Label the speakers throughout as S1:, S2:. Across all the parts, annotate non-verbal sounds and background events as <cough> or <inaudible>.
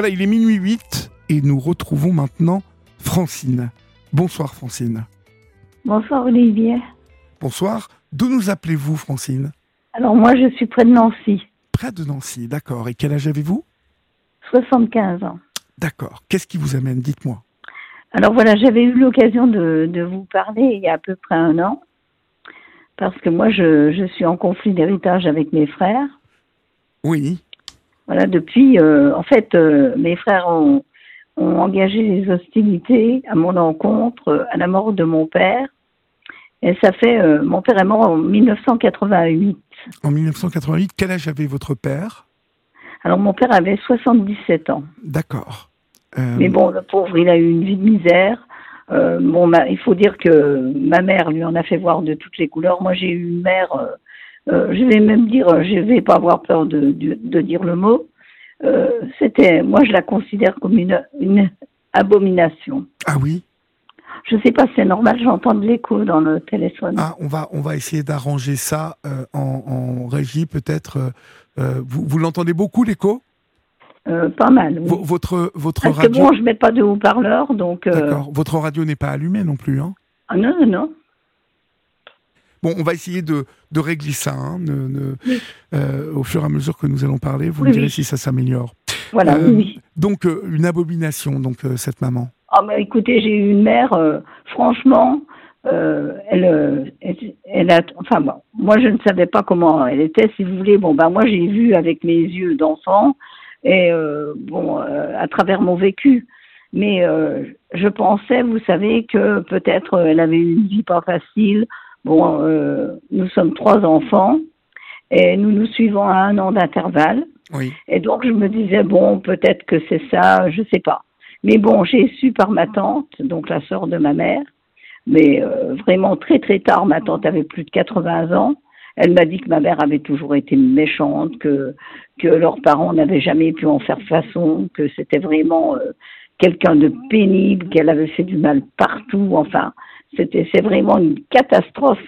S1: Voilà, il est minuit 8 et nous retrouvons maintenant Francine. Bonsoir Francine.
S2: Bonsoir Olivier.
S1: Bonsoir. D'où nous appelez-vous Francine?
S2: Alors moi je suis près de Nancy.
S1: Près de Nancy, d'accord. Et quel âge avez-vous?
S2: 75 ans.
S1: D'accord. Qu'est-ce qui vous amène? Dites-moi.
S2: Alors voilà, j'avais eu l'occasion de, vous parler il y a à peu près un an, parce que moi je, suis en conflit d'héritage avec mes frères.
S1: Oui.
S2: Voilà, depuis, euh, en fait, euh, mes frères ont, ont engagé les hostilités à mon encontre à la mort de mon père. Et ça fait, euh, mon père est mort en 1988.
S1: En 1988, quel âge avait votre père?
S2: Alors mon père avait 77 ans.
S1: D'accord.
S2: Mais bon, le pauvre, il a eu une vie de misère. bon, il faut dire que ma mère lui en a fait voir de toutes les couleurs. Moi, j'ai eu une mère, je vais même dire, je vais pas avoir peur de, de dire le mot, euh, c'était, moi, je la considère comme une, une abomination.
S1: Ah oui?
S2: Je ne sais pas si c'est normal, j'entends de l'écho dans le téléphone.
S1: Ah, on va, on va essayer d'arranger ça euh, en, en, régie, peut-être. Euh, vous, vous l'entendez beaucoup, l'écho?
S2: Pas mal. Oui.
S1: votre votre
S2: Parce
S1: radio.
S2: Que bon, je mets pas de haut-parleur, donc.
S1: D'accord. Votre radio n'est pas allumée non plus, hein?
S2: Ah non, non, non.
S1: Bon, on va essayer de, de régler ça hein, euh, au fur et à mesure que nous allons parler. Vous me direz si ça s'améliore.
S2: Voilà, euh.
S1: Donc, euh, une abomination, donc, cette maman.
S2: Ah, mais écoutez, j'ai eu une mère, franchement, elle, elle, a. Enfin, bon, moi, je ne savais pas comment elle était, si vous voulez. Bon, ben, moi, j'ai vu avec mes yeux d'enfant, et bon, à travers mon vécu. Mais je pensais, vous savez, que peut-être elle avait une vie pas facile Bon, euh, nous sommes trois enfants et nous nous suivons à un an d'intervalle.
S1: Oui.
S2: Et donc je me disais bon, peut-être que c'est ça, je sais pas. Mais bon, j'ai su par ma tante, donc la sœur de ma mère, mais euh, vraiment très très tard. Ma tante avait plus de 80 ans. Elle m'a dit que ma mère avait toujours été méchante, que que leurs parents n'avaient jamais pu en faire façon, que c'était vraiment euh, quelqu'un de pénible, qu'elle avait fait du mal partout. Enfin, c'était, c'est vraiment une catastrophe.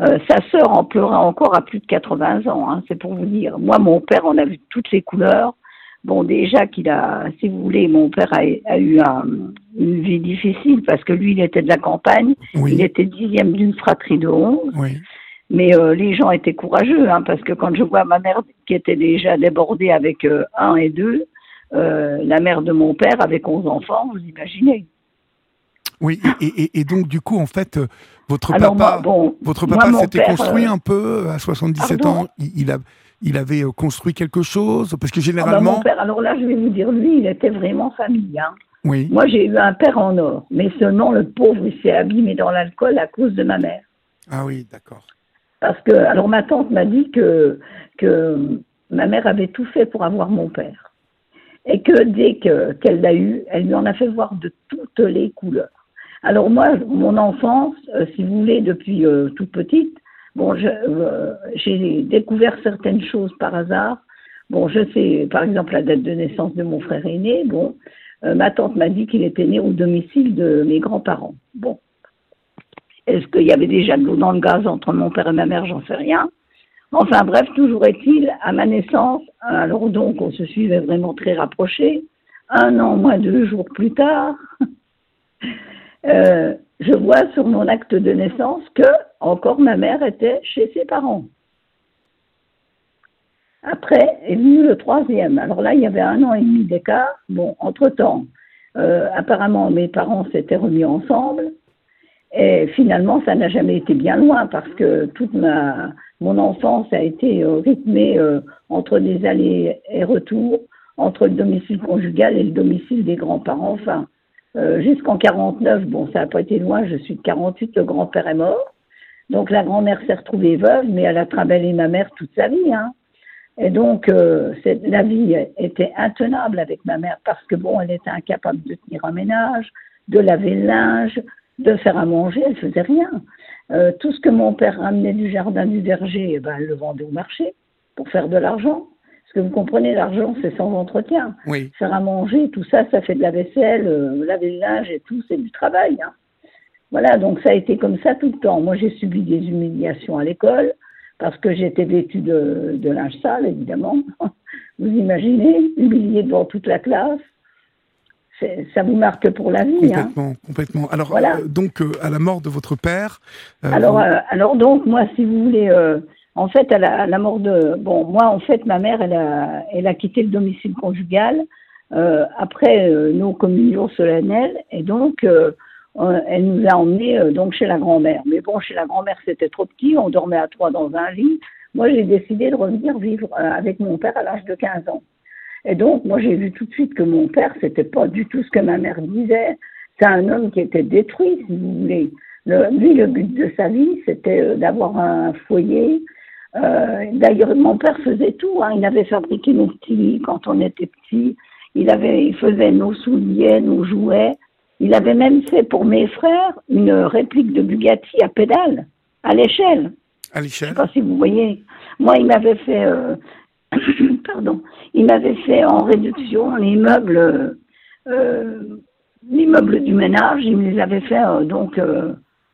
S2: Euh, sa sœur en pleura encore à plus de 80 ans, hein, c'est pour vous dire. Moi, mon père, on a vu toutes les couleurs. Bon, déjà qu'il a, si vous voulez, mon père a, eu une vie difficile parce que lui, il était de la campagne. Il était dixième d'une fratrie de onze. Mais euh, les gens étaient courageux, hein, parce que quand je vois ma mère qui était déjà débordée avec euh, un et deux, la mère de mon père avec onze enfants, vous imaginez.
S1: Oui, et, donc du coup, en fait, euh, votre papa, votre papa s'était construit euh, un peu à 77 ans. Il, a, il avait euh, construit quelque chose parce que généralement. Ah
S2: bah, mon père, alors là, je vais vous dire, lui, il était vraiment famille. Hein.
S1: Oui.
S2: Moi, j'ai eu un père en or, mais seulement le pauvre, il s'est abîmé dans l'alcool à cause de ma mère.
S1: Ah oui, d'accord.
S2: Parce que, alors ma tante m'a dit que, que ma mère avait tout fait pour avoir mon père. Et que dès qu'elle l'a eu, elle lui en a fait voir de toutes les couleurs. Alors moi, mon enfance, euh, si vous voulez, depuis euh, toute petite, bon, euh, j'ai découvert certaines choses par hasard. Bon, je sais, par exemple, la date de naissance de mon frère aîné. Bon, ma tante m'a dit qu'il était né au domicile de mes grands-parents. Bon, est-ce qu'il y avait déjà de l'eau dans le gaz entre mon père et ma mère? J'en sais rien. Enfin bref, toujours est-il, à ma naissance, alors donc on se suivait vraiment très rapprochés. Un an moins deux jours plus tard, euh, je vois sur mon acte de naissance que encore ma mère était chez ses parents. Après est venu le troisième. Alors là, il y avait un an et demi d'écart. Bon, entre-temps, euh, apparemment, mes parents s'étaient remis ensemble. Et finalement, ça n'a jamais été bien loin parce que toute ma, mon enfance a été euh, rythmée entre des allers et retours, entre le domicile conjugal et le domicile des grands-parents. Enfin, euh, jusqu'en 49, bon, ça n'a pas été loin, je suis de 48, le grand-père est mort. Donc la grand-mère s'est retrouvée veuve, mais elle a travaillé ma mère toute sa vie. Hein. Et donc euh, la vie était intenable avec ma mère parce que bon, elle était incapable de tenir un ménage, de laver le linge, de faire à manger, elle faisait rien. Euh, tout ce que mon père ramenait du jardin du verger, eh ben, elle le vendait au marché pour faire de l'argent. Parce que vous comprenez, l'argent, c'est sans entretien.
S1: Oui.
S2: Faire à manger, tout ça, ça fait de la vaisselle, euh, laver le linge et tout, c'est du travail. Hein. Voilà, donc ça a été comme ça tout le temps. Moi, j'ai subi des humiliations à l'école. parce que j'étais vêtue de, de linge sale, évidemment. <laughs> Vous imaginez, humiliée devant toute la classe ça vous marque pour la vie.
S1: Hein. Complètement, complètement. Alors, euh, donc, euh, à la mort de votre père.
S2: Alors, alors, donc, moi, si vous voulez, en fait, à la, mort de. Bon, moi, en fait, ma mère, elle a, elle a quitté le domicile conjugal après nos communions solennelles, et donc, elle nous a emmenés donc chez la grand-mère. Mais bon, chez la grand-mère, c'était trop petit, on dormait à trois dans un lit. Moi, j'ai décidé de revenir vivre euh, avec mon père à l'âge de 15 ans. Et donc, moi, j'ai vu tout de suite que mon père, c'était pas du tout ce que ma mère disait. C'est un homme qui était détruit, si vous voulez. Le, lui, le but de sa vie, c'était euh, d'avoir un foyer. Euh, D'ailleurs, mon père faisait tout. Hein. Il avait fabriqué nos petits quand on était petits. Il, avait, il faisait nos souliers, nos jouets. Il avait même fait pour mes frères une réplique de Bugatti à pédale, à l'échelle.
S1: À l'échelle.
S2: Je sais pas si vous voyez. Moi, il m'avait fait, euh, <clears throat> pardon, il m'avait fait en réduction l'immeuble, euh, l'immeuble du ménage. Il me les avait fait donc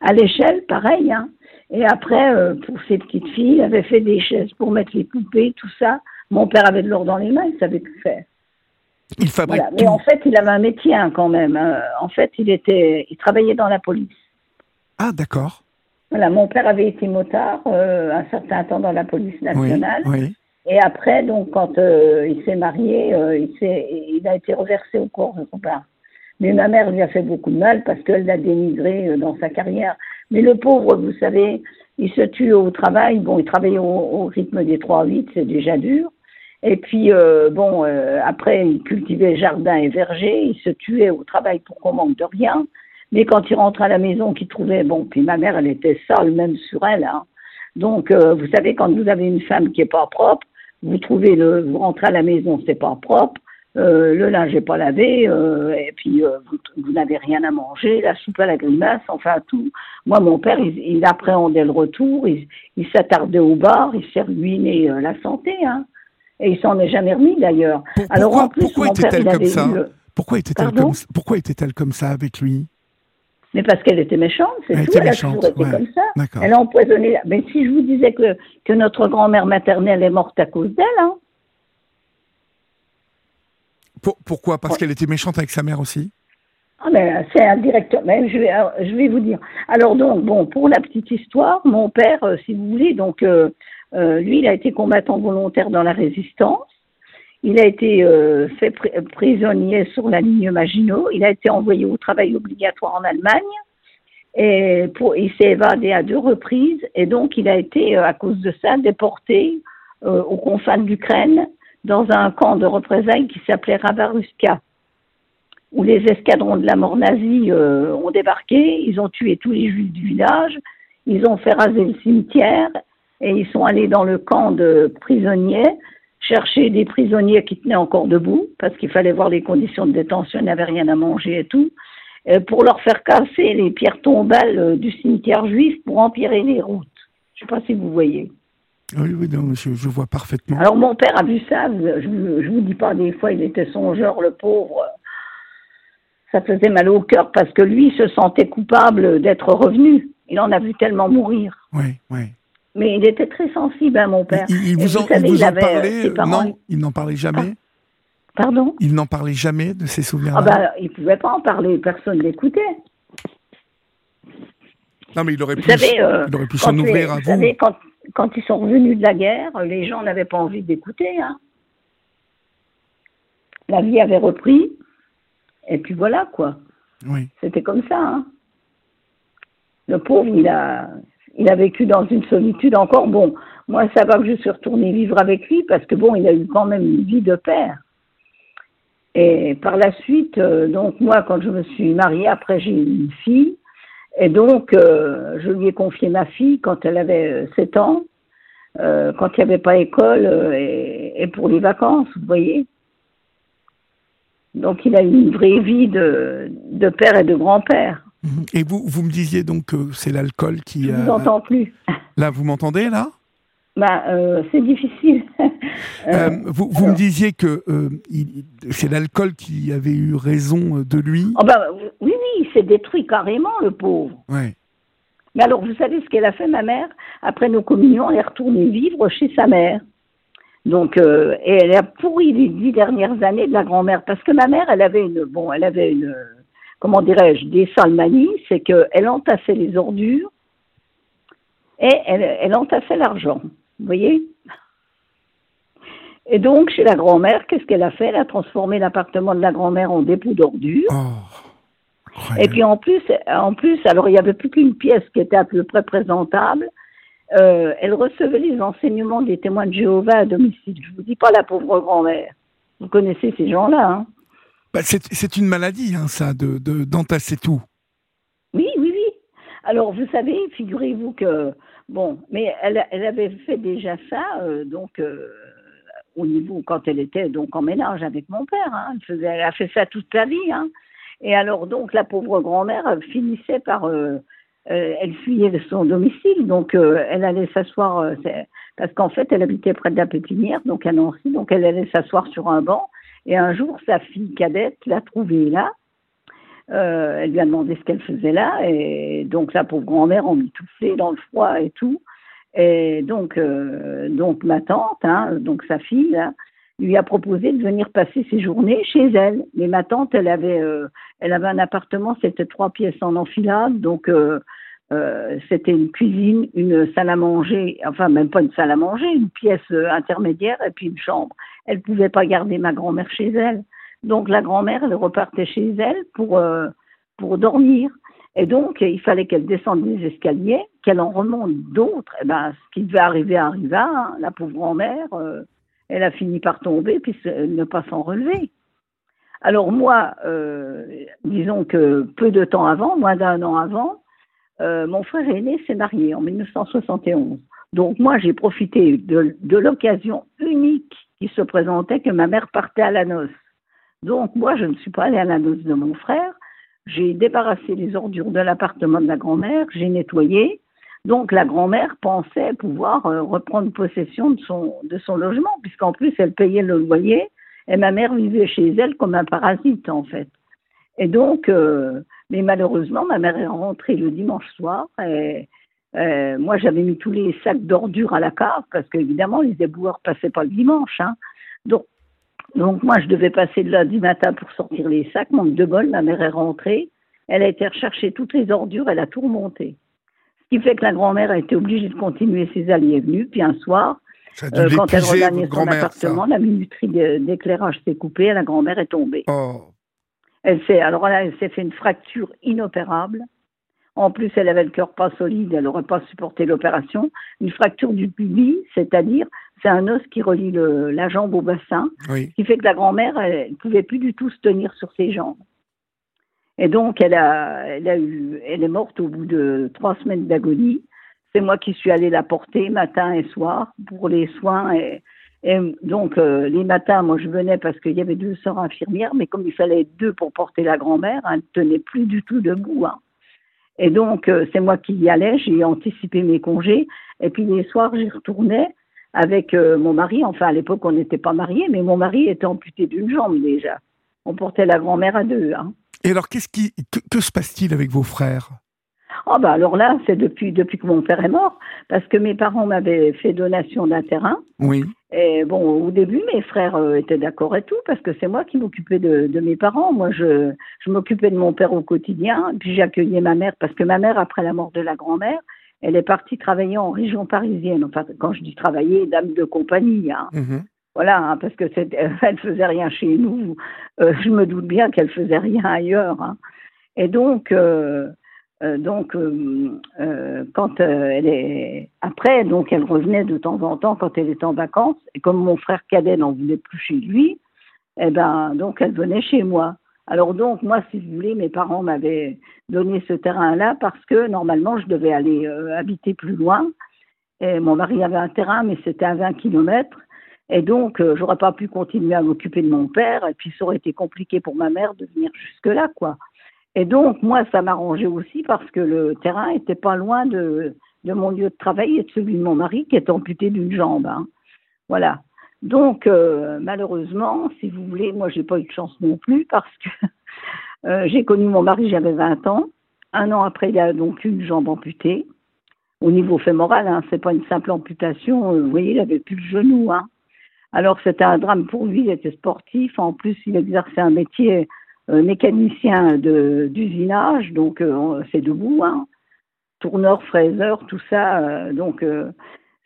S2: à l'échelle, pareil. Hein. Et après, pour ses petites filles, il avait fait des chaises pour mettre les poupées, tout ça. Mon père avait de l'or dans les mains, il savait tout faire.
S1: Il fabrique.
S2: Mais en fait, il avait un métier hein, quand même. Hein. En fait, il était, il travaillait dans la police.
S1: Ah, d'accord.
S2: Voilà, mon père avait été motard euh, un certain temps dans la police nationale. Et après, donc, quand euh, il s'est marié, euh, il, il, a été reversé au corps de son père. Mais ma mère lui a fait beaucoup de mal parce qu'elle l'a dénigré dans sa carrière. Mais le pauvre, vous savez, il se tue au travail. Bon, il travaillait au, rythme des 3-8, c'est déjà dur. Et puis, bon, après, il cultivait jardin et verger. Il se tuait au travail pour qu'on manque de rien. Mais quand il rentre à la maison, qu'il trouvait, bon, puis ma mère, elle était sale même sur elle. Hein. Donc, euh, vous savez, quand vous avez une femme qui est pas propre, vous trouvez le, vous rentrez à la maison, c'est pas propre, euh, le linge n'est pas lavé, euh, et puis vous, n'avez rien à manger, la soupe à la grimace, enfin tout. Moi, mon père, il, appréhendait le retour, il, s'attardait au bar, il s'est ruiné la santé, hein. Et il s'en est jamais remis d'ailleurs.
S1: Alors en plus, pourquoi était-elle comme ça Pourquoi était-elle comme, pourquoi était-elle comme ça avec lui?
S2: Mais parce qu'elle était méchante, c'est tout. Elle a toujours été comme ça. Elle a empoisonné. Mais si je vous disais que, que notre grand-mère maternelle est morte à cause d'elle, hein.
S1: Pourquoi? Parce qu'elle était méchante avec sa mère aussi?
S2: Ah mais c'est indirectement. Mais je vais, je vais vous dire. Alors donc, bon, pour la petite histoire, mon père, euh, si vous voulez, donc euh, euh, lui, il a été combattant volontaire dans la résistance. Il a été euh, fait prisonnier sur la ligne Maginot. Il a été envoyé au travail obligatoire en Allemagne. Et pour, il s'est évadé à deux reprises. Et donc, il a été, euh, à cause de ça, déporté euh, aux confins de l'Ukraine dans un camp de représailles qui s'appelait Rabaruska, où les escadrons de la mort nazie ont débarqué. Ils ont tué tous les juifs du village. Ils ont fait raser le cimetière. Et ils sont allés dans le camp de prisonniers chercher des prisonniers qui tenaient encore debout, parce qu'il fallait voir les conditions de détention, ils n'avaient rien à manger et tout, euh, pour leur faire casser les pierres tombales euh, du cimetière juif pour empirer les routes. Je ne sais pas si vous voyez.
S1: Oui, oui, non, je, vois parfaitement.
S2: Alors mon père a vu ça, je ne vous dis pas, des fois il était songeur, le pauvre. Ça faisait mal au cœur parce que lui se sentait coupable d'être revenu. Il en a vu tellement mourir.
S1: Oui, oui.
S2: Mais il était très sensible, à hein, mon père.
S1: Il, vous, en, parlait euh, Non, il n'en parlait jamais?
S2: Ah, Pardon?
S1: Il n'en parlait jamais de ses souvenirs
S2: ah bah, Il ne pouvait pas en parler, personne l'écoutait.
S1: Non, mais il aurait pu, euh, il aurait pu s'en ouvrir à vous.
S2: Savez, quand, quand, ils sont revenus de la guerre, les gens n'avaient pas envie d'écouter. Hein. La vie avait repris, et puis voilà, quoi.
S1: Oui.
S2: C'était comme ça. Hein. Le pauvre, il a, il a vécu dans une solitude encore. Bon, moi, ça va que je suis retournée vivre avec lui parce que bon, il a eu quand même une vie de père. Et par la suite, euh, donc moi, quand je me suis mariée, après j'ai eu une fille. Et donc, euh, je lui ai confié ma fille quand elle avait 7 ans, euh, quand il n'y avait pas école et, et, pour les vacances, vous voyez. Donc, il a une vraie vie de, de père et de grand-père.
S1: Et vous, vous me disiez donc que c'est l'alcool qui.
S2: Je ne vous entends plus.
S1: Là, vous m'entendez là?
S2: Bah, euh, c'est difficile. <laughs>
S1: Euh, euh, vous, vous me disiez que c'est l'alcool qui avait eu raison de lui.
S2: Oh bah, oui, oui, il s'est détruit carrément, le pauvre.
S1: Ouais.
S2: Mais alors, vous savez ce qu'elle a fait, ma mère? Après nos communions, elle est retournée vivre chez sa mère. Donc, et elle a pourri les dix dernières années de la grand-mère parce que ma mère, elle avait une, bon, elle avait une, comment dirais-je, des salmanies, c'est qu'elle entassait les ordures et elle, elle entassait l'argent. Vous voyez Et donc, chez la grand-mère, qu'est-ce qu'elle a fait? Elle a transformé l'appartement de la grand-mère en dépôt d'ordures. Oh, et puis en plus, en plus, alors il n'y avait plus qu'une pièce qui était à peu près présentable. Euh, elle recevait les enseignements des témoins de Jéhovah à domicile. Je vous dis pas la pauvre grand-mère. Vous connaissez ces gens-là, hein
S1: bah, C'est une maladie, hein, ça, de d'entasser tout.
S2: Oui, oui, oui. Alors, vous savez, figurez-vous que, bon, mais elle, elle, avait fait déjà ça, euh, donc, euh, au niveau, quand elle était donc en ménage avec mon père. Hein, elle, a fait ça toute sa vie. Hein. Et alors, donc, la pauvre grand-mère finissait par euh, elle fuyait son domicile, donc euh, elle allait s'asseoir, euh, parce qu'en fait, elle habitait près de la pépinière, donc à Nancy, donc elle allait s'asseoir sur un banc. Et un jour, sa fille cadette l'a trouvée là. Elle lui a demandé ce qu'elle faisait là, et donc la pauvre grand-mère en mitouflée dans le froid et tout. Et donc, donc ma tante, hein, donc sa fille, lui a proposé de venir passer ses journées chez elle. Mais ma tante, elle avait, elle avait un appartement, c'était trois pièces en enfilade, donc euh, c'était une cuisine, une salle à manger, enfin même pas une salle à manger, une pièce euh, intermédiaire et puis une chambre. Elle pouvait pas garder ma grand-mère chez elle. Donc la grand-mère, elle repartait chez elle pour, euh, pour dormir. Et donc, il fallait qu'elle descende les escaliers, qu'elle en remonte d'autres. Et eh ben, ce qui devait arriver arriva. Hein. La pauvre grand-mère, elle a fini par tomber puis ne pas s'en relever. Alors moi, disons que peu de temps avant, moins d'un an avant, euh, mon frère aîné s'est marié en 1971. Donc moi, j'ai profité de l'occasion unique qui se présentait que ma mère partait à la noce. Donc moi, je ne suis pas allée à la noce de mon frère. J'ai débarrassé les ordures de l'appartement de la grand-mère, j'ai nettoyé. Donc la grand-mère pensait pouvoir euh, reprendre possession de son, logement, puisqu'en plus elle payait le loyer et ma mère vivait chez elle comme un parasite en fait. Et donc, euh, mais malheureusement, ma mère est rentrée le dimanche soir et moi, j'avais mis tous les sacs d'ordures à la cave parce qu'évidemment, les éboueurs passaient pas le dimanche. Hein. Donc, donc, moi, je devais passer le lundi matin pour sortir les sacs. Manque de bol, ma mère est rentrée. Elle a été rechercher toutes les ordures, elle a tout remonté. Ce qui fait que la grand-mère a été obligée de continuer ses allées et venues. Puis un soir,
S1: euh, quand elle regagnait son
S2: appartement, la minuterie d'éclairage s'est coupée et la grand-mère est tombée. Oh. Elle s'est, alors là, elle s'est fait une fracture inopérable. En plus, elle avait le cœur pas solide, elle n'aurait pas supporté l'opération. Une fracture du pubis, c'est-à-dire, c'est un os qui relie la jambe au bassin, ce qui fait que la grand-mère, elle ne pouvait plus du tout se tenir sur ses jambes. Et donc, elle, a, elle, a eu, elle est morte au bout de trois semaines d'agonie. C'est moi qui suis allée la porter matin et soir pour les soins et, et donc, euh, les matins, moi, je venais parce qu'il y avait deux sœurs infirmières, mais comme il fallait deux pour porter la grand-mère, elle ne tenait plus du tout debout. Hein. Et donc, euh, c'est moi qui y allais, j'ai anticipé mes congés. Et puis, les soirs, j'y retournais avec euh, mon mari. Enfin, à l'époque, on n'était pas mariés, mais mon mari était amputé d'une jambe déjà. On portait la grand-mère à deux. Hein.
S1: Et alors, qu'est-ce qui, que se passe-t-il avec vos frères?
S2: Oh bah alors là, c'est depuis depuis que mon père est mort, parce que mes parents m'avaient fait donation d'un terrain.
S1: Oui.
S2: Et bon, au début, mes frères euh, étaient d'accord et tout, parce que c'est moi qui m'occupais de, de, mes parents. Moi, je, je m'occupais de mon père au quotidien, puis j'accueillais ma mère, parce que ma mère, après la mort de la grand-mère, elle est partie travailler en région parisienne. Enfin, quand je dis travailler, dame de compagnie. Hein. Mhm. Voilà, hein, parce que elle faisait rien chez nous. Euh, je me doute bien qu'elle faisait rien ailleurs. Hein. Et donc, euh, euh, donc, euh, euh, quand elle est après, donc elle revenait de temps en temps quand elle était en vacances. Et comme mon frère cadet n'en voulait plus chez lui, eh ben donc elle venait chez moi. Alors donc moi, si vous voulez, mes parents m'avaient donné ce terrain-là parce que normalement je devais aller habiter plus loin. Et mon mari avait un terrain, mais c'était à 20 kilomètres. Et donc, j'aurais pas pu continuer à m'occuper de mon père, et puis ça aurait été compliqué pour ma mère de venir jusque-là, quoi. Et donc, moi, ça m'arrangeait aussi parce que le terrain était pas loin de, de, mon lieu de travail et de celui de mon mari qui est amputé d'une jambe. Hein. Voilà. Donc, euh, malheureusement, si vous voulez, moi, j'ai pas eu de chance non plus parce que <laughs> euh, j'ai connu mon mari, j'avais 20 ans. un an après, il a donc une jambe amputée. Au niveau fémoral, hein, c'est pas une simple amputation. vous voyez, il avait plus le genou. Hein. Alors c'était un drame pour lui. Il était sportif. En plus, il exerçait un métier mécanicien d'usinage, donc c'est debout. Hein tourneur, fraiseur, tout ça. Euh, donc, euh,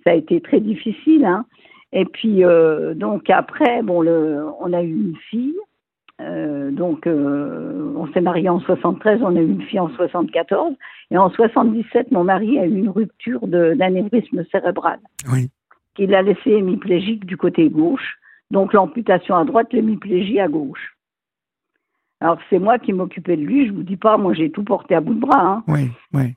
S2: ça a été très difficile. Hein. Et puis, euh, donc après, bon, le, on a eu une fille. donc, on s'est marié en 73, on a eu une fille en 74. Et en 77, mon mari a eu une rupture d'anévrisme cérébral.
S1: Oui.
S2: Qui l'a laissé hémiplégique du côté gauche. Donc, l'amputation à droite, l'hémiplégie à gauche. Alors, c'est moi qui m'occupais de lui. Je vous dis pas, moi, j'ai tout porté à bout de bras. Hein.
S1: Oui, oui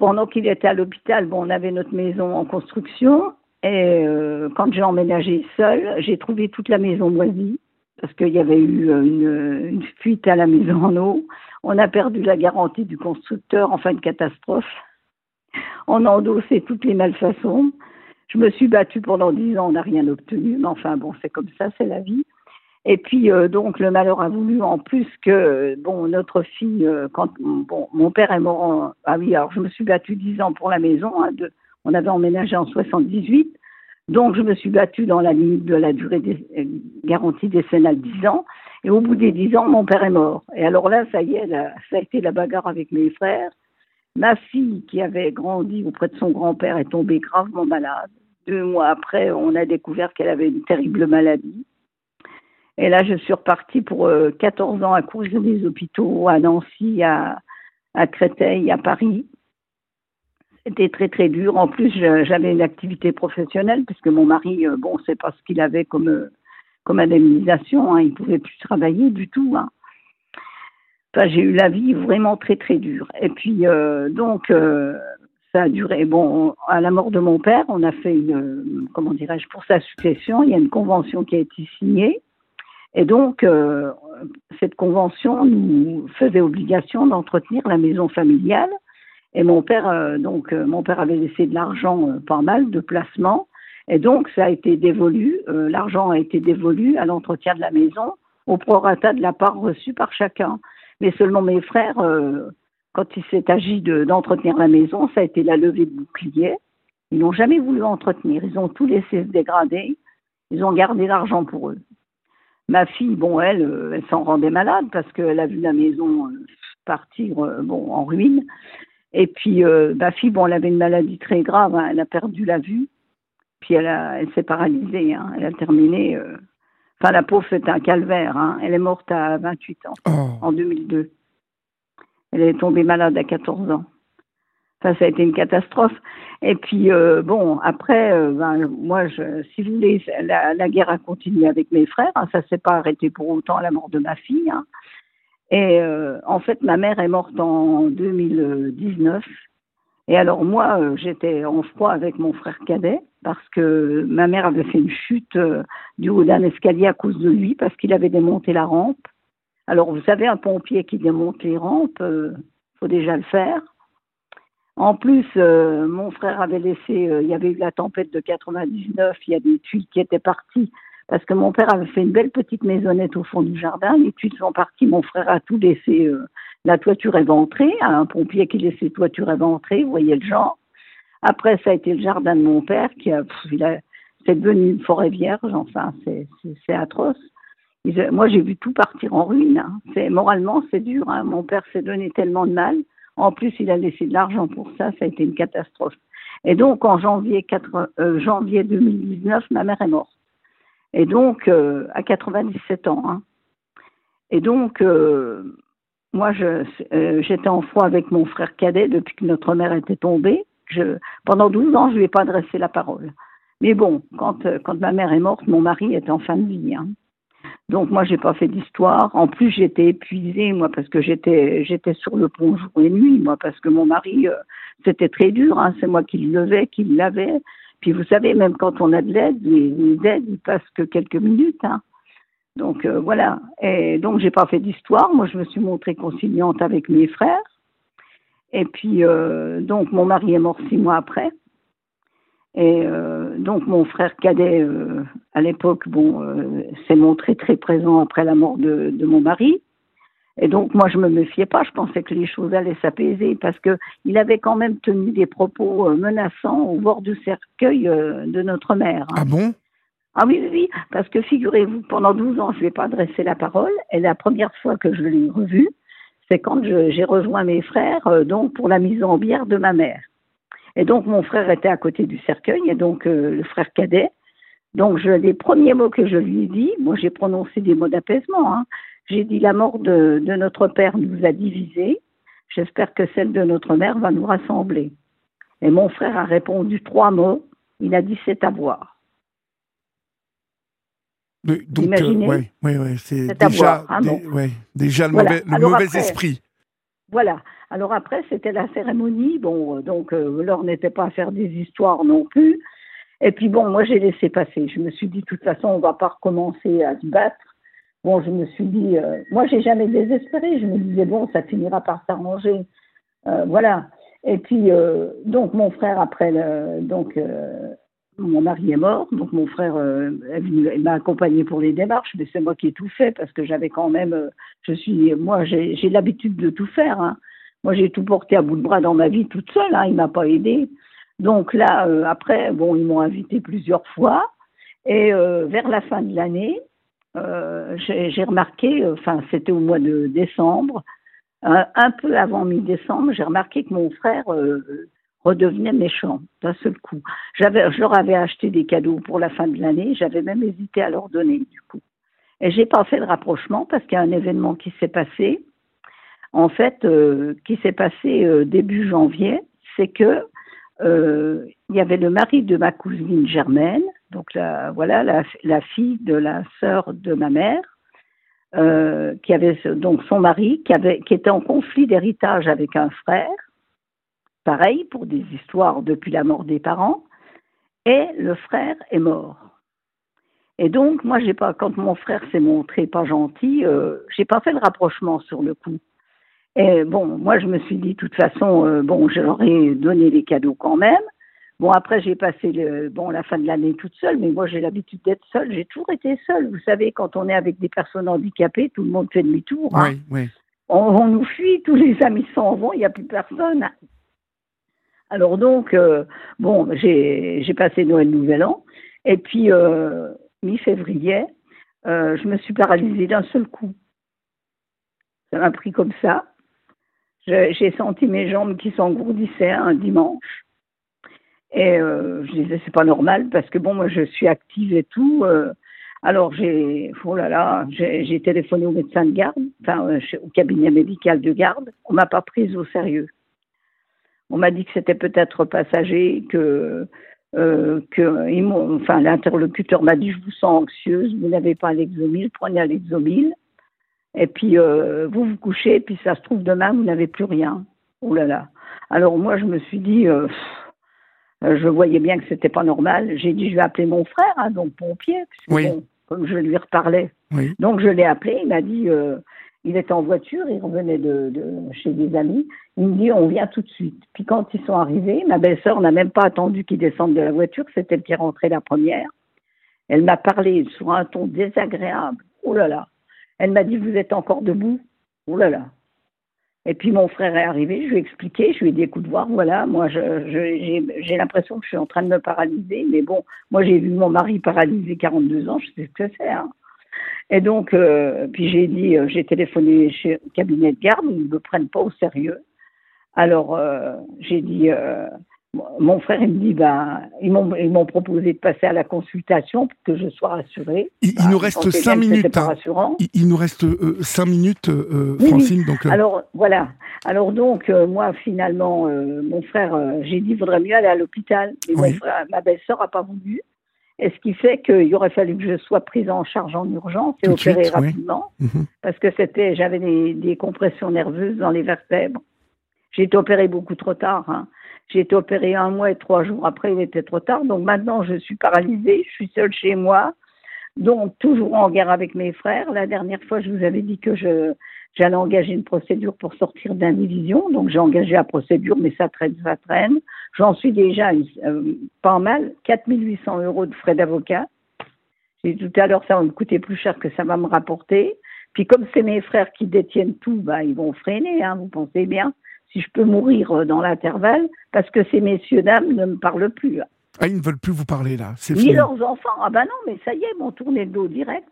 S2: pendant qu'il était à l'hôpital, bon, on avait notre maison en construction. Et euh, quand j'ai emménagé seule, j'ai trouvé toute la maison moisie parce qu'il y avait eu euh, une, fuite à la maison en eau. On a perdu la garantie du constructeur en fin de catastrophe. On a endossé toutes les malfaçons. Je me suis battue pendant dix ans, on n'a rien obtenu, mais enfin bon, c'est comme ça, c'est la vie. Et puis euh, donc le malheur a voulu en plus que bon notre fille euh, quand bon mon père est mort ah oui alors je me suis battue dix ans pour la maison hein, de, on avait emménagé en 78 donc je me suis battue dans la limite de la durée des, euh, garantie décennale dix ans. Et au bout des dix ans mon père est mort. Et alors là ça y est ça a été la bagarre avec mes frères. Ma fille qui avait grandi auprès de son grand-père est tombée gravement malade. Deux mois après on a découvert qu'elle avait une terrible maladie. Et là, je suis repartie pour 14 euh, ans à courir des hôpitaux à Nancy, à Créteil, à Paris. C'était très très dur. En plus, j'avais une activité professionnelle puisque mon mari, euh, bon, c'est pas ce qu'il avait comme euh, comme indemnisation. Hein, il pouvait plus travailler du tout. Hein. Enfin, j'ai eu la vie vraiment très très dure. Et puis donc ça a duré. Bon, à la mort de mon père, on a fait une comment dirais-je pour sa succession. Il y a une convention qui a été signée et donc, euh, cette convention nous faisait obligation d'entretenir la maison familiale. Et mon père, euh, donc, euh, mon père avait laissé de l'argent, pas mal, de placement. Et donc, ça a été dévolu, l'argent a été dévolu à l'entretien de la maison au prorata de la part reçue par chacun. Mais seulement mes frères, quand il s'est agi d'entretenir la maison, ça a été la levée de bouclier. Ils n'ont jamais voulu entretenir. Ils ont tout laissé se dégrader. Ils ont gardé l'argent pour eux. Ma fille, bon, elle, euh, elle s'en rendait malade parce qu'elle a vu la maison euh, partir euh, bon, en ruine. Et puis, ma fille, bon, elle avait une maladie très grave, hein, elle a perdu la vue, puis elle, elle s'est paralysée, hein, elle a terminé. Enfin, la pauvre, c'était un calvaire. Hein, elle est morte à 28 ans, oh. en 2002. Elle est tombée malade à 14 ans. Ça, ça a été une catastrophe. Et puis, euh, bon, après, euh, ben, moi, je, si vous voulez, la, guerre a continué avec mes frères. Hein, ça s'est pas arrêté pour autant à la mort de ma fille. Hein. Et euh, en fait, ma mère est morte en 2019. Et alors, moi, j'étais en froid avec mon frère cadet parce que ma mère avait fait une chute du haut d'un escalier à cause de lui parce qu'il avait démonté la rampe. Alors, vous savez, un pompier qui démonte les rampes, faut déjà le faire. En plus, euh, mon frère avait laissé, euh, il y avait eu la tempête de 99, il y a des tuiles qui étaient parties parce que mon père avait fait une belle petite maisonnette au fond du jardin. Les tuiles sont parties, mon frère a tout laissé, euh, la toiture éventrée, un pompier qui laissait toiture éventrée, vous voyez le genre. Après, ça a été le jardin de mon père qui a, c'est devenu une forêt vierge, enfin, c'est atroce. moi, j'ai vu tout partir en ruine. Hein. C'est moralement, c'est dur. Hein. Mon père s'est donné tellement de mal. En plus, il a laissé de l'argent pour ça, ça a été une catastrophe. Et donc, en janvier, 4, euh, janvier 2019, ma mère est morte. Et donc, euh, à 97 ans. Hein. Et donc, euh, moi, j'étais en foi avec mon frère cadet depuis que notre mère était tombée. Pendant 12 ans, je ne lui ai pas adressé la parole. Mais bon, quand, quand ma mère est morte, mon mari était en fin de vie. Donc moi j'ai pas fait d'histoire. En plus j'étais épuisée moi parce que j'étais j'étais sur le pont jour et nuit moi parce que mon mari euh, c'était très dur. Hein. C'est moi qui le levais, qui le lavais. Puis vous savez même quand on a de l'aide, les, aides ils passent que quelques minutes. Hein. Donc euh, voilà. Et donc j'ai pas fait d'histoire. Moi je me suis montrée conciliante avec mes frères. Et puis euh, donc mon mari est mort six mois après. Et euh, donc mon frère cadet, à l'époque, bon, s'est montré très présent après la mort de, mon mari. Et donc, moi, je me méfiais pas. Je pensais que les choses allaient s'apaiser parce que il avait quand même tenu des propos euh, menaçants au bord du cercueil euh, de notre mère.
S1: Hein. Ah bon?
S2: Ah oui, oui, oui. Parce que figurez-vous, pendant 12 ans, je ne lui ai pas adressé la parole. Et la première fois que je l'ai revue, c'est quand j'ai rejoint mes frères, euh, donc pour la mise en bière de ma mère. Et donc, mon frère était à côté du cercueil, et donc le frère cadet. Donc, je, les premiers mots que je lui ai dit, moi, j'ai prononcé des mots d'apaisement. Hein. J'ai dit la mort de, notre père nous a divisés. J'espère que celle de notre mère va nous rassembler. Et mon frère a répondu trois mots. Il a dit c'est à voir.
S1: donc, euh, ouais, c'est déjà, hein, déjà le mauvais, esprit.
S2: Voilà. Alors après, c'était la cérémonie. Bon, euh, donc euh, l'heure n'était pas à faire des histoires non plus. Et puis bon, moi j'ai laissé passer. Je me suis dit, de toute façon, on va pas recommencer à se battre. Bon, je me suis dit, euh, moi, j'ai jamais désespéré. Je me disais, bon, ça finira par s'arranger. Euh, voilà. Et puis, euh, donc, mon frère, après, donc, mon mari est mort. Donc, mon frère, il m'a accompagné pour les démarches, mais c'est moi qui ai tout fait parce que j'avais quand même, je suis, moi, j'ai l'habitude de tout faire. Hein. Moi, j'ai tout porté à bout de bras dans ma vie toute seule. Hein. Il m'a pas aidé. Donc là, après, bon, ils m'ont invité plusieurs fois. Et vers la fin de l'année, euh, j'ai remarqué, enfin c'était au mois de décembre, un, peu avant mi-décembre, j'ai remarqué que mon frère euh, redevenait méchant d'un seul coup. J'avais, je leur avais acheté des cadeaux pour la fin de l'année, j'avais même hésité à leur donner du coup. Et j'ai pas fait de rapprochement parce qu'il y a un événement qui s'est passé, en fait, euh, qui s'est passé début janvier, c'est que il y avait le mari de ma cousine Germaine donc la, voilà la, fille de la sœur de ma mère, euh, qui avait donc son mari qui avait qui était en conflit d'héritage avec un frère, pareil pour des histoires depuis la mort des parents, et le frère est mort. Et donc moi j'ai pas quand mon frère s'est montré pas gentil, euh, j'ai pas fait le rapprochement sur le coup. Et bon, moi je me suis dit de toute façon euh, bon, j'aurais donné les cadeaux quand même. Bon, après, j'ai passé le, bon, la fin de l'année toute seule, mais moi, j'ai l'habitude d'être seule. J'ai toujours été seule. Vous savez, quand on est avec des personnes handicapées, tout le monde fait demi-tour.
S1: Hein. Oui, oui.
S2: On, nous fuit, tous les amis s'en vont, il n'y a plus personne. Alors donc, euh, bon, j'ai passé Noël Nouvel An. Et puis, euh, mi-février, euh, je me suis paralysée d'un seul coup. Ça m'a pris comme ça. J'ai senti mes jambes qui s'engourdissaient un dimanche. Et euh, je disais, c'est pas normal parce que bon, moi, je suis active et tout. Euh, alors, j'ai, oh là là, j'ai téléphoné au médecin de garde, enfin, euh, au cabinet médical de garde. On m'a pas prise au sérieux. On m'a dit que c'était peut-être passager, que, euh, que enfin, l'interlocuteur m'a dit, je vous sens anxieuse, vous n'avez pas l'exomile, prenez l'exomile. Et puis, euh, vous vous couchez, puis ça se trouve demain, vous n'avez plus rien. Oh là là. Alors, moi, je me suis dit, euh, je voyais bien que c'était pas normal. J'ai dit, je vais appeler mon frère, hein, donc pompier, comme je lui reparlais. Donc je l'ai appelé, il m'a dit, euh, il était en voiture, il revenait de, chez des amis. Il me dit, on vient tout de suite. Puis quand ils sont arrivés, ma belle-sœur n'a même pas attendu qu'ils descendent de la voiture, c'était elle qui est rentrée la première. Elle m'a parlé sur un ton désagréable. Oh là là. Elle m'a dit, vous êtes encore debout? Oh là là. Et puis mon frère est arrivé, je lui ai expliqué, je lui ai dit écoute voir, voilà, moi j'ai l'impression que je suis en train de me paralyser, mais bon, moi j'ai vu mon mari paralysé 42 ans, je sais ce que c'est. Hein. Et donc, euh, puis j'ai dit, euh, j'ai téléphoné chez le cabinet de garde, ils ne me prennent pas au sérieux. Alors euh, j'ai dit, mon frère, il me dit, ben, ils m'ont, proposé de passer à la consultation pour que je sois rassurée.
S1: Il, nous reste cinq minutes. Hein. Il, nous reste cinq minutes, Francine. Donc,
S2: euh. Alors, voilà. Alors, donc, euh, moi, finalement, euh, mon frère, j'ai dit, il vaudrait mieux aller à l'hôpital. Mais mon frère, ma belle-sœur n'a pas voulu. Et ce qui fait qu'il aurait fallu que je sois prise en charge en urgence et opérée rapidement. Mhm. Parce que c'était, j'avais des, des, compressions nerveuses dans les vertèbres. J'ai été opérée beaucoup trop tard. Hein. J'ai été opérée un mois et trois jours après, il était trop tard. Donc maintenant, je suis paralysée, je suis seule chez moi, donc toujours en guerre avec mes frères. La dernière fois, je vous avais dit que je j'allais engager une procédure pour sortir d'indivision. Donc j'ai engagé la procédure, mais ça traîne, ça traîne. J'en suis déjà euh, pas mal, 4800 euros de frais d'avocat. J'ai dit tout à l'heure, ça va me coûter plus cher que ça va me rapporter. Puis comme c'est mes frères qui détiennent tout, bah, ils vont freiner, hein, vous pensez bien, si je peux mourir euh, dans l'intervalle, parce que ces messieurs-dames ne me parlent plus.
S1: Ah, ils ne veulent plus vous parler là,
S2: c'est Ni leurs enfants. Ah ben non, mais ça y est, ils m'ont tourné le dos direct.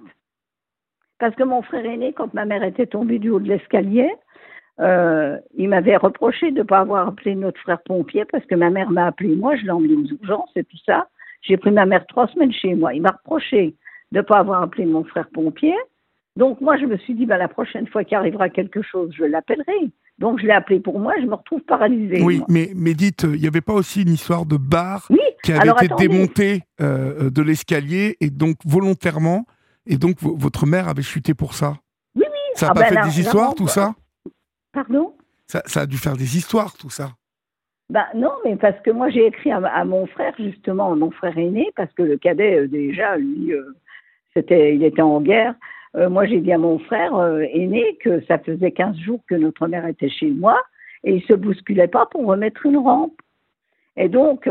S2: Parce que mon frère aîné, quand ma mère était tombée du haut de l'escalier, euh, il m'avait reproché de ne pas avoir appelé notre frère pompier parce que ma mère m'a appelé moi, je l'ai emmené aux urgences et tout ça. J'ai pris ma mère trois semaines chez moi. Il m'a reproché de ne pas avoir appelé mon frère pompier. Donc moi, je me suis dit, bah, la prochaine fois qu'il arrivera quelque chose, je l'appellerai. Donc je l'ai appelé pour moi, je me retrouve paralysée.
S1: Oui, mais, mais dites, il n'y avait pas aussi une histoire de bar qui avait été démontée euh, de l'escalier et donc volontairement, et donc votre mère avait chuté pour ça?
S2: Oui, oui.
S1: Ça n'a ah pas ben fait des histoires, tout ça?
S2: Pardon?
S1: Ça, ça, a dû faire des histoires, tout ça.
S2: Bah non, mais parce que moi j'ai écrit à, mon frère justement, mon frère aîné, parce que le cadet euh, déjà lui, euh, c'était, il était en guerre. Euh, moi j'ai dit à mon frère aîné que ça faisait 15 jours que notre mère était chez moi et il se bousculait pas pour remettre une rampe. Et donc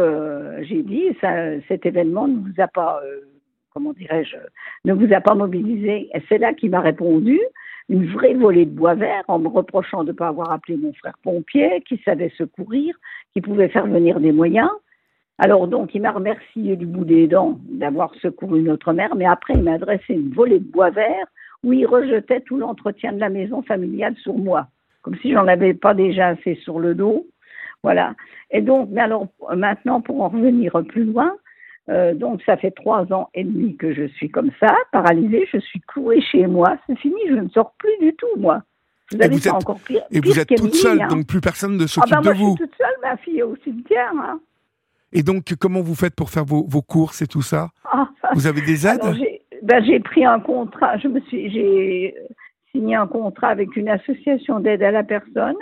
S2: j'ai dit cet événement ne vous a pas, comment dirais-je, ne vous a pas mobilisé. Et c'est là qu'il m'a répondu une vraie volée de bois vert en me reprochant de ne pas avoir appelé mon frère pompier, qui savait secourir, qui pouvait faire venir des moyens. Alors donc, il m'a remercié du bout des dents d'avoir secouru notre mère, mais après, il m'a adressé une volée de bois vert où il rejetait tout l'entretien de la maison familiale sur moi, comme si j'en avais pas déjà assez sur le dos. Voilà. Et donc, mais alors maintenant, pour en revenir plus loin, euh, donc, ça fait trois ans et demi que je suis comme ça, paralysée. Je suis clouée chez moi. C'est fini, je ne sors plus du tout, moi.
S1: Vous et vous êtes, encore pire, et vous êtes toute seule, hein. donc plus personne ne s'occupe ah
S2: bah
S1: de vous.
S2: Je suis toute seule, ma fille est au cimetière. Hein.
S1: Et donc, comment vous faites pour faire vos, vos courses et tout ça ah. Vous avez des aides
S2: ben, J'ai pris un contrat. Je me suis, j'ai signé un contrat avec une association d'aide à la personne.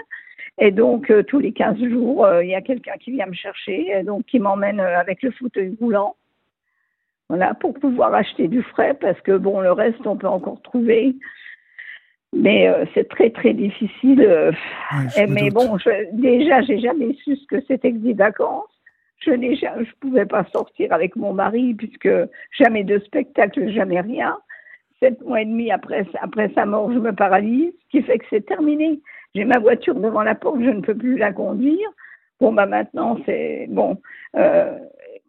S2: Et donc, euh, tous les 15 jours, euh, il y a quelqu'un qui vient me chercher, et donc qui m'emmène euh, avec le fauteuil roulant. Voilà, pour pouvoir acheter du frais, parce que bon, le reste, on peut encore trouver. Mais c'est très, très difficile. mais bon, je, déjà, j'ai jamais su ce que c'était que des vacances. Je ne pouvais pas sortir avec mon mari, puisque jamais de spectacle, jamais rien. Sept mois et demi après, après sa mort, je me paralyse, ce qui fait que c'est terminé j'ai ma voiture devant la porte, je ne peux plus la conduire. Bon, bah maintenant, c'est bon. Euh,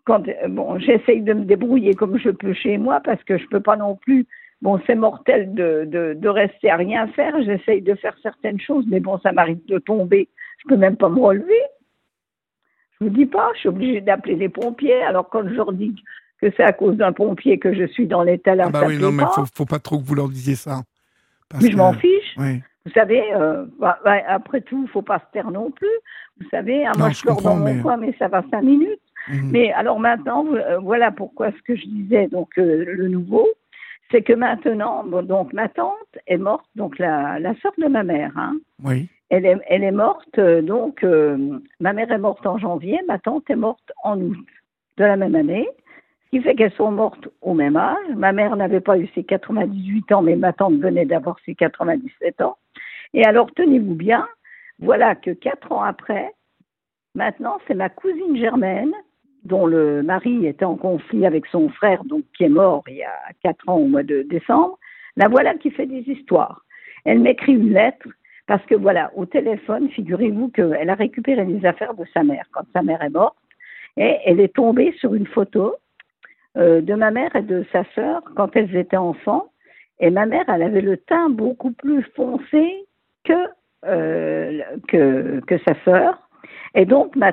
S2: quand, bon, j'essaye de me débrouiller comme je peux chez moi parce que je peux pas non plus. Bon, c'est mortel de, de, de, rester à rien faire. J'essaye de faire certaines choses, mais bon, ça m'arrive de tomber. Je peux même pas me relever. Je vous dis pas, je suis obligée d'appeler les pompiers. Alors quand je leur dis que c'est à cause d'un pompier que je suis dans l'état là,
S1: ah bah oui, non, mais faut, faut pas trop que vous leur disiez ça.
S2: mais je m'en fiche. Oui. Vous savez, euh, bah, bah, après tout, il ne faut pas se taire non plus. Vous savez, hein, moi je, sors dans mon coin, mais ça va cinq minutes. Mhm. Mais alors maintenant, euh, voilà pourquoi ce que je disais, donc euh, le nouveau, c'est que maintenant, donc ma tante est morte, donc la, la sœur de ma mère. Hein,
S1: oui.
S2: Elle est, elle est morte, donc ma mère est morte en janvier, ma tante est morte en août de la même année. Ce qui fait qu'elles sont mortes au même âge. Ma mère n'avait pas eu ses 98 ans, mais ma tante venait d'avoir ses 97 ans. Et alors, tenez-vous bien, voilà que quatre ans après, maintenant, c'est ma cousine Germaine, dont le mari était en conflit avec son frère, donc qui est mort il y a quatre ans au mois de décembre. La voilà qui fait des histoires. Elle m'écrit une lettre parce que voilà, au téléphone, figurez-vous qu'elle a récupéré les affaires de sa mère quand sa mère est morte et elle est tombée sur une photo euh, de ma mère et de sa sœur quand elles étaient enfants. Et ma mère, elle avait le teint beaucoup plus foncé que, euh, que, que, sa sœur. Et donc, ma,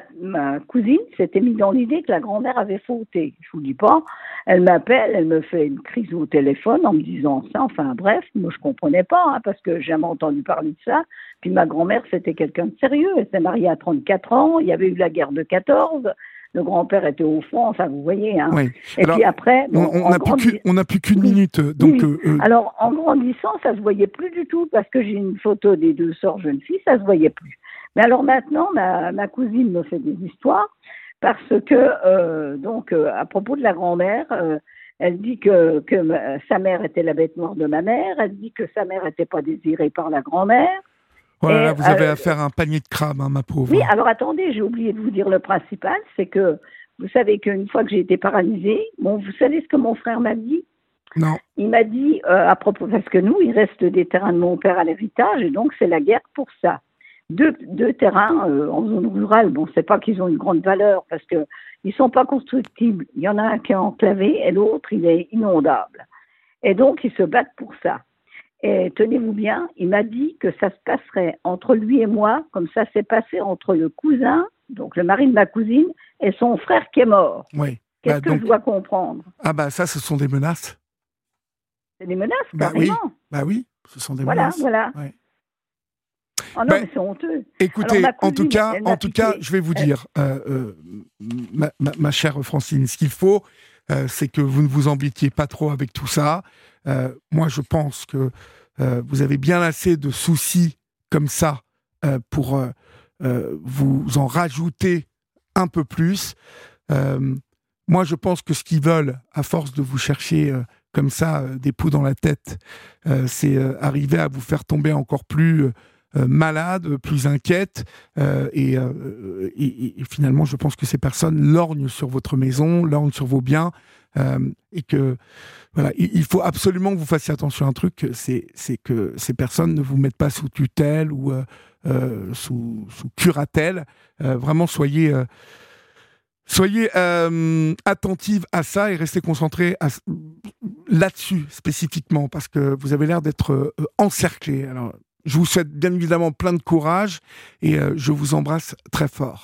S2: cousine s'était mise dans l'idée que la grand-mère avait fauté. Je vous dis pas, elle m'appelle, elle me fait une crise au téléphone en me disant ça. Enfin, bref, moi, je comprenais pas, hein, parce que j'ai jamais entendu parler de ça. Puis ma grand-mère, c'était quelqu'un de sérieux. Elle s'est mariée à 34 ans. Il y avait eu la guerre de 14 le grand-père était au front, enfin vous voyez. Hein. Et puis après,
S1: on n'a plus qu'une minute, donc. Euh,
S2: euh, Alors en grandissant, ça se voyait plus du tout parce que j'ai une photo des deux sœurs jeunes filles, ça se voyait plus. Mais alors maintenant, ma, cousine me fait des histoires parce que euh, donc à propos de la grand-mère. elle dit que, que sa mère était la bête noire de ma mère. Elle dit que sa mère n'était pas désirée par la grand-mère.
S1: Voilà, vous avez euh, affaire à un panier de crabes, hein, ma pauvre.
S2: Oui, alors attendez, j'ai oublié de vous dire le principal, c'est que vous savez qu'une fois que j'ai été paralysée, bon, vous savez ce que mon frère m'a dit?
S1: Non.
S2: Il m'a dit, à propos, parce que nous, il reste des terrains de mon père à l'héritage, et donc c'est la guerre pour ça. Deux, deux terrains en zone rurale, bon, c'est pas qu'ils ont une grande valeur, parce que ils sont pas constructibles. Il y en a un qui est enclavé, et l'autre, il est inondable. Et donc, ils se battent pour ça. Et tenez-vous bien, il m'a dit que ça se passerait entre lui et moi, comme ça s'est passé entre le cousin, donc le mari de ma cousine, et son frère qui est mort.
S1: Oui.
S2: Qu'est-ce bah, que je dois comprendre?
S1: Ah bah ça, ce sont des menaces.
S2: C'est des menaces,
S1: bah
S2: carrément.
S1: Oui. Bah oui, ce sont des
S2: voilà,
S1: menaces.
S2: Voilà, voilà. Oh non, mais c'est honteux.
S1: Écoutez, en tout cas, en tout cas, je vais vous dire, euh, euh, ma, ma, chère Francine, ce qu'il faut, euh, c'est que vous ne vous embêtiez pas trop avec tout ça. Euh, moi, je pense que euh, vous avez bien assez de soucis comme ça pour vous en rajouter un peu plus. moi, je pense que ce qu'ils veulent, à force de vous chercher comme ça des poux dans la tête, c'est arriver à vous faire tomber encore plus euh, malade, plus inquiète, euh, euh, et, finalement, je pense que ces personnes lorgnent sur votre maison, lorgnent sur vos biens, et que voilà, il, faut absolument que vous fassiez attention à un truc, c'est que ces personnes ne vous mettent pas sous tutelle ou sous, sous, curatelle. vraiment, soyez Soyez attentive à ça et restez concentrés là-dessus spécifiquement parce que vous avez l'air d'être encerclé. Alors, je vous souhaite bien évidemment plein de courage et euh, je vous embrasse très fort.